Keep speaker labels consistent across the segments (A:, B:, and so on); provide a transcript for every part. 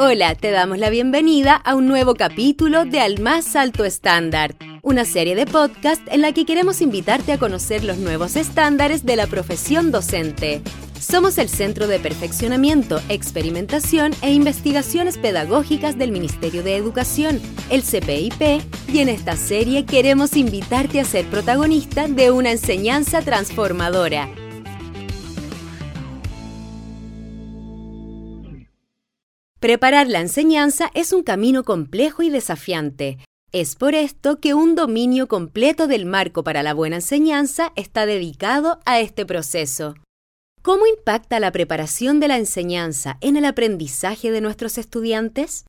A: Hola, te damos la bienvenida a un nuevo capítulo de Al Más Alto Estándar, una serie de podcast en la que queremos invitarte a conocer los nuevos estándares de la profesión docente. Somos el Centro de Perfeccionamiento, Experimentación e Investigaciones Pedagógicas del Ministerio de Educación, el CPIP, y en esta serie queremos invitarte a ser protagonista de una enseñanza transformadora. Preparar la enseñanza es un camino complejo y desafiante. Es por esto que un dominio completo del marco para la buena enseñanza está dedicado a este proceso. ¿Cómo impacta la preparación de la enseñanza en el aprendizaje de nuestros estudiantes?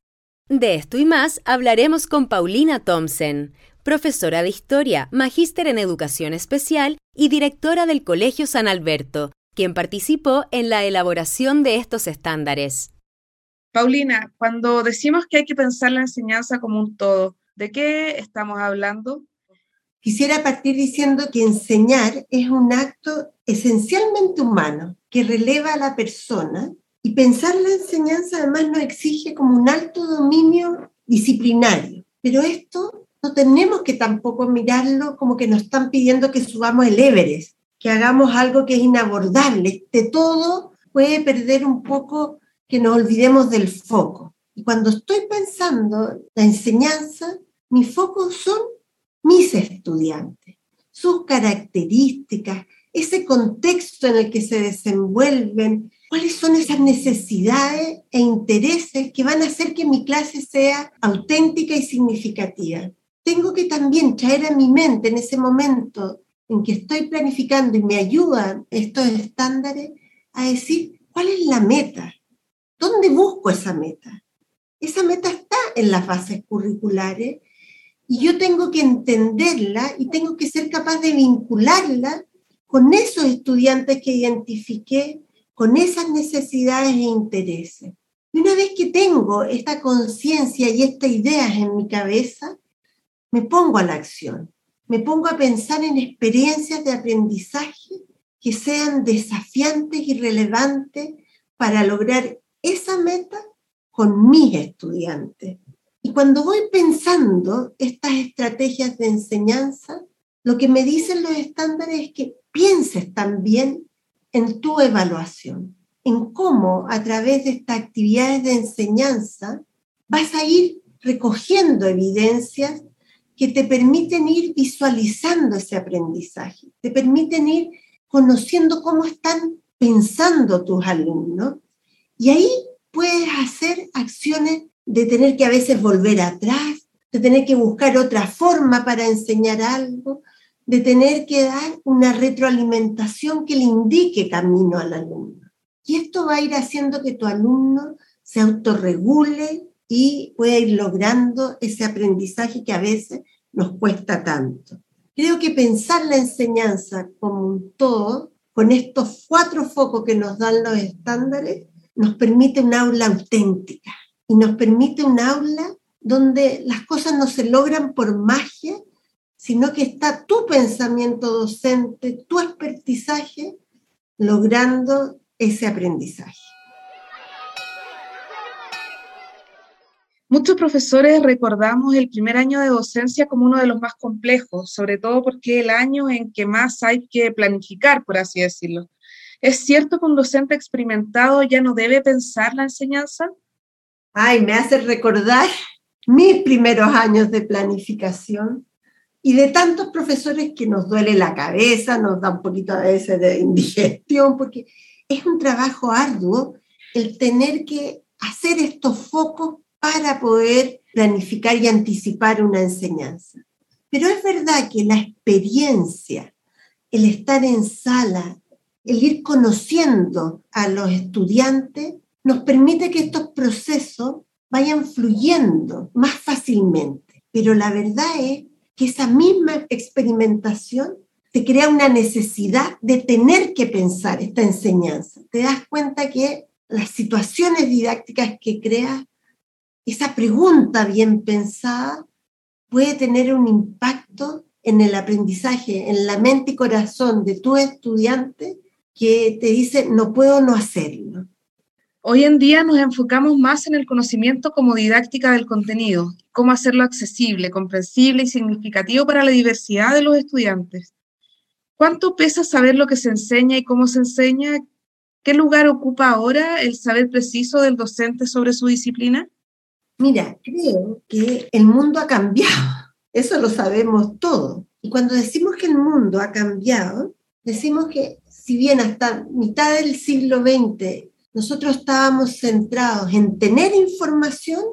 A: De esto y más hablaremos con Paulina Thompson, profesora de Historia, magíster en Educación Especial y directora del Colegio San Alberto, quien participó en la elaboración de estos estándares.
B: Paulina, cuando decimos que hay que pensar la enseñanza como un todo, ¿de qué estamos hablando?
C: Quisiera partir diciendo que enseñar es un acto esencialmente humano que releva a la persona y pensar la enseñanza además nos exige como un alto dominio disciplinario. Pero esto no tenemos que tampoco mirarlo como que nos están pidiendo que subamos el Everest, que hagamos algo que es inabordable. De todo puede perder un poco que nos olvidemos del foco. Y cuando estoy pensando la enseñanza, mi foco son mis estudiantes, sus características, ese contexto en el que se desenvuelven, cuáles son esas necesidades e intereses que van a hacer que mi clase sea auténtica y significativa. Tengo que también traer a mi mente en ese momento en que estoy planificando y me ayudan estos estándares a decir cuál es la meta, ¿Dónde busco esa meta? Esa meta está en las bases curriculares y yo tengo que entenderla y tengo que ser capaz de vincularla con esos estudiantes que identifiqué, con esas necesidades e intereses. Y una vez que tengo esta conciencia y estas ideas en mi cabeza, me pongo a la acción, me pongo a pensar en experiencias de aprendizaje que sean desafiantes y relevantes para lograr esa meta con mis estudiantes. Y cuando voy pensando estas estrategias de enseñanza, lo que me dicen los estándares es que pienses también en tu evaluación, en cómo a través de estas actividades de enseñanza vas a ir recogiendo evidencias que te permiten ir visualizando ese aprendizaje, te permiten ir conociendo cómo están pensando tus alumnos y ahí puedes hacer acciones de tener que a veces volver atrás, de tener que buscar otra forma para enseñar algo, de tener que dar una retroalimentación que le indique camino al alumno. Y esto va a ir haciendo que tu alumno se autorregule y pueda ir logrando ese aprendizaje que a veces nos cuesta tanto. Creo que pensar la enseñanza como un todo, con estos cuatro focos que nos dan los estándares, nos permite un aula auténtica y nos permite un aula donde las cosas no se logran por magia, sino que está tu pensamiento docente, tu expertizaje, logrando ese aprendizaje.
B: Muchos profesores recordamos el primer año de docencia como uno de los más complejos, sobre todo porque es el año en que más hay que planificar, por así decirlo. ¿Es cierto que un docente experimentado ya no debe pensar la enseñanza?
C: Ay, me hace recordar mis primeros años de planificación y de tantos profesores que nos duele la cabeza, nos da un poquito a veces de indigestión, porque es un trabajo arduo el tener que hacer estos focos para poder planificar y anticipar una enseñanza. Pero es verdad que la experiencia, el estar en sala, el ir conociendo a los estudiantes nos permite que estos procesos vayan fluyendo más fácilmente. Pero la verdad es que esa misma experimentación te crea una necesidad de tener que pensar esta enseñanza. Te das cuenta que las situaciones didácticas que creas, esa pregunta bien pensada, puede tener un impacto en el aprendizaje, en la mente y corazón de tu estudiante que te dice, no puedo no hacerlo.
B: Hoy en día nos enfocamos más en el conocimiento como didáctica del contenido, cómo hacerlo accesible, comprensible y significativo para la diversidad de los estudiantes. ¿Cuánto pesa saber lo que se enseña y cómo se enseña? ¿Qué lugar ocupa ahora el saber preciso del docente sobre su disciplina?
C: Mira, creo que el mundo ha cambiado, eso lo sabemos todos. Y cuando decimos que el mundo ha cambiado, decimos que si bien hasta mitad del siglo XX nosotros estábamos centrados en tener información,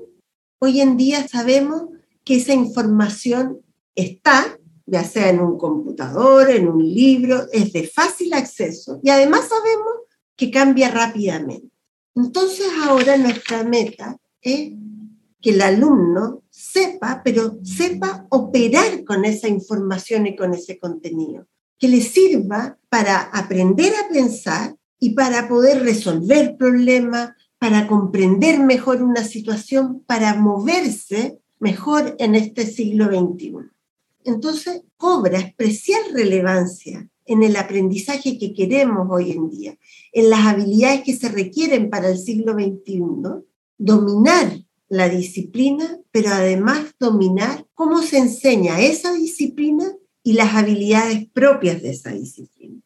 C: hoy en día sabemos que esa información está, ya sea en un computador, en un libro, es de fácil acceso y además sabemos que cambia rápidamente. Entonces ahora nuestra meta es que el alumno sepa, pero sepa operar con esa información y con ese contenido, que le sirva para aprender a pensar y para poder resolver problemas, para comprender mejor una situación, para moverse mejor en este siglo XXI. Entonces, cobra especial relevancia en el aprendizaje que queremos hoy en día, en las habilidades que se requieren para el siglo XXI, dominar la disciplina, pero además dominar cómo se enseña esa disciplina y las habilidades propias de esa disciplina.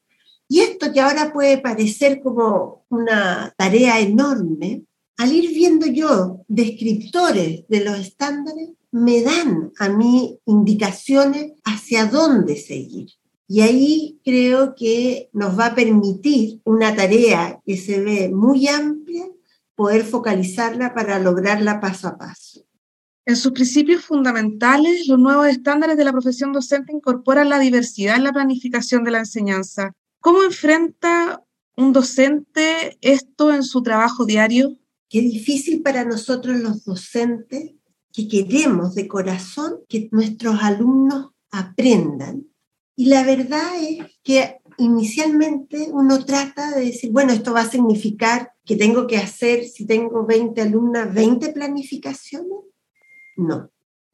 C: Y esto que ahora puede parecer como una tarea enorme, al ir viendo yo descriptores de los estándares, me dan a mí indicaciones hacia dónde seguir. Y ahí creo que nos va a permitir una tarea que se ve muy amplia, poder focalizarla para lograrla paso a paso.
B: En sus principios fundamentales, los nuevos estándares de la profesión docente incorporan la diversidad en la planificación de la enseñanza. ¿Cómo enfrenta un docente esto en su trabajo diario?
C: Qué difícil para nosotros los docentes que queremos de corazón que nuestros alumnos aprendan y la verdad es que inicialmente uno trata de decir, bueno, esto va a significar que tengo que hacer, si tengo 20 alumnas, 20 planificaciones. No,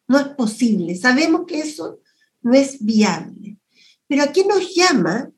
C: no es posible. Sabemos que eso no es viable. Pero ¿a qué nos llama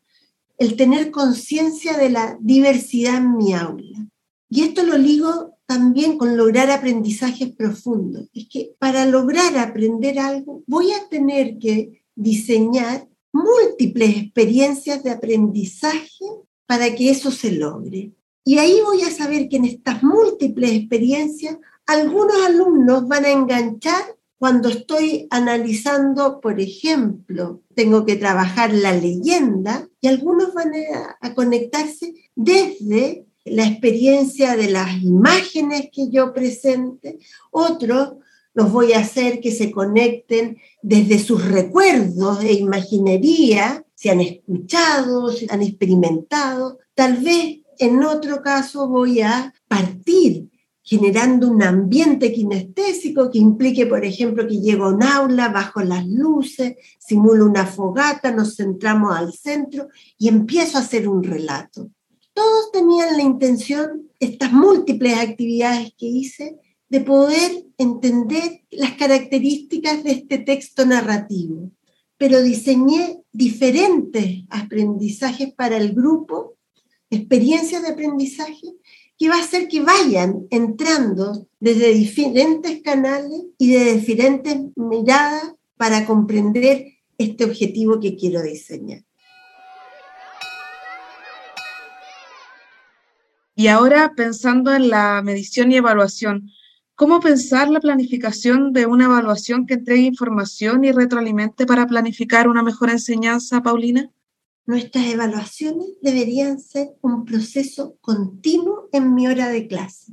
C: el tener conciencia de la diversidad en mi aula? Y esto lo ligo también con lograr aprendizajes profundos. Es que para lograr aprender algo voy a tener que diseñar múltiples experiencias de aprendizaje para que eso se logre. Y ahí voy a saber que en estas múltiples experiencias algunos alumnos van a enganchar cuando estoy analizando, por ejemplo, tengo que trabajar la leyenda y algunos van a, conectarse desde la experiencia de las imágenes que yo presente, otros los voy a hacer que se conecten desde sus recuerdos e imaginería, si han escuchado, si han experimentado. Tal vez en otro caso voy a partir generando un ambiente kinestésico que implique, por ejemplo, que llego a un aula bajo las luces, simulo una fogata, nos centramos al centro y empiezo a hacer un relato. Todos tenían la intención, estas múltiples actividades que hice, de poder entender las características de este texto narrativo, pero diseñé diferentes aprendizajes para el grupo, experiencias de aprendizaje, que va a hacer que vayan entrando desde diferentes canales y de diferentes miradas para comprender este objetivo que quiero diseñar.
B: Y ahora pensando en la medición y evaluación, ¿Cómo pensar la planificación de una evaluación que entregue información y retroalimente para planificar una mejor enseñanza, Paulina?
C: Nuestras evaluaciones deberían ser un proceso continuo en mi hora de clase.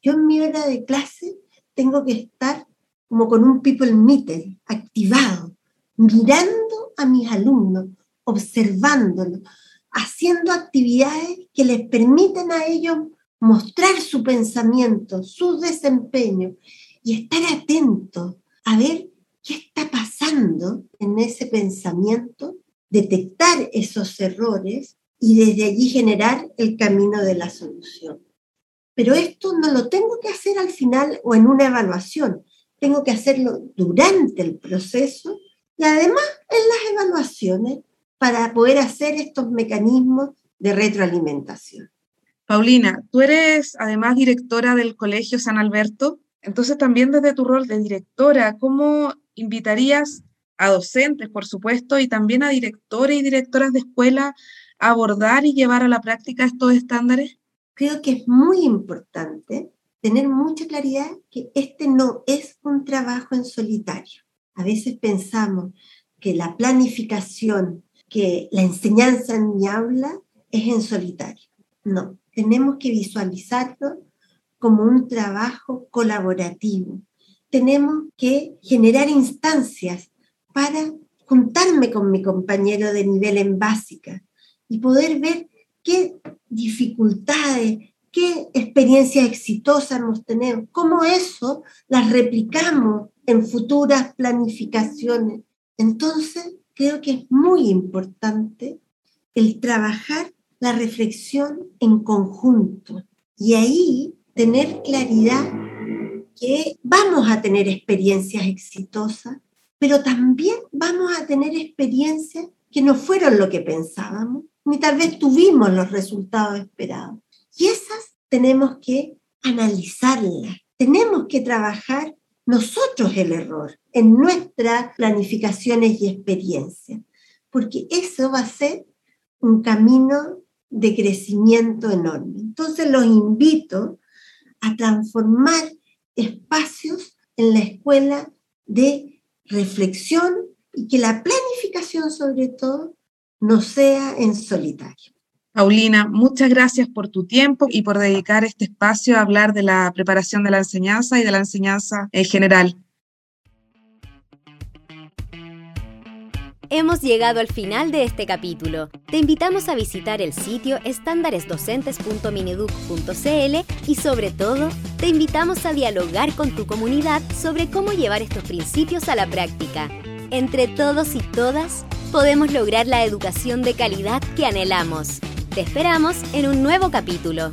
C: Yo en mi hora de clase tengo que estar como con un people meter, activado, mirando a mis alumnos, observándolos, haciendo actividades que les permiten a ellos mostrar su pensamiento, su desempeño y estar atento a ver qué está pasando en ese pensamiento, detectar esos errores y desde allí generar el camino de la solución. Pero esto no lo tengo que hacer al final o en una evaluación, tengo que hacerlo durante el proceso y además en las evaluaciones para poder hacer estos mecanismos de retroalimentación.
B: Paulina, tú eres además directora del Colegio San Alberto, entonces también desde tu rol de directora, ¿cómo invitarías a docentes, por supuesto, y también a directores y directoras de escuela abordar y llevar a la práctica estos estándares?
C: Creo que es muy importante tener mucha claridad que este no es un trabajo en solitario. A veces pensamos que la planificación, que la enseñanza en mi aula es en solitario. No, tenemos que visualizarlo como un trabajo colaborativo. Tenemos que generar instancias para juntarme con mi compañero de nivel en básica y poder ver qué dificultades, qué experiencias exitosas hemos tenido, cómo eso las replicamos en futuras planificaciones. Entonces, creo que es muy importante el trabajar la reflexión en conjunto y ahí tener claridad que vamos a tener experiencias exitosas, pero también vamos a tener experiencias que no fueron lo que pensábamos, ni tal vez tuvimos los resultados esperados. Y esas tenemos que analizarlas, tenemos que trabajar nosotros el error en nuestras planificaciones y experiencias, porque eso va a ser un camino de crecimiento enorme. Entonces los invito a transformar espacios en la escuela de reflexión y que la planificación sobre todo no sea en solitario.
B: Paulina, muchas gracias por tu tiempo y por dedicar este espacio a hablar de la preparación de la enseñanza y de la enseñanza en general.
A: Hemos llegado al final de este capítulo. Te invitamos a visitar el sitio estándaresdocentes.mineduc.cl y sobre todo, te invitamos a dialogar con tu comunidad sobre cómo llevar estos principios a la práctica. Entre todos y todas, podemos lograr la educación de calidad que anhelamos. Te esperamos en un nuevo capítulo.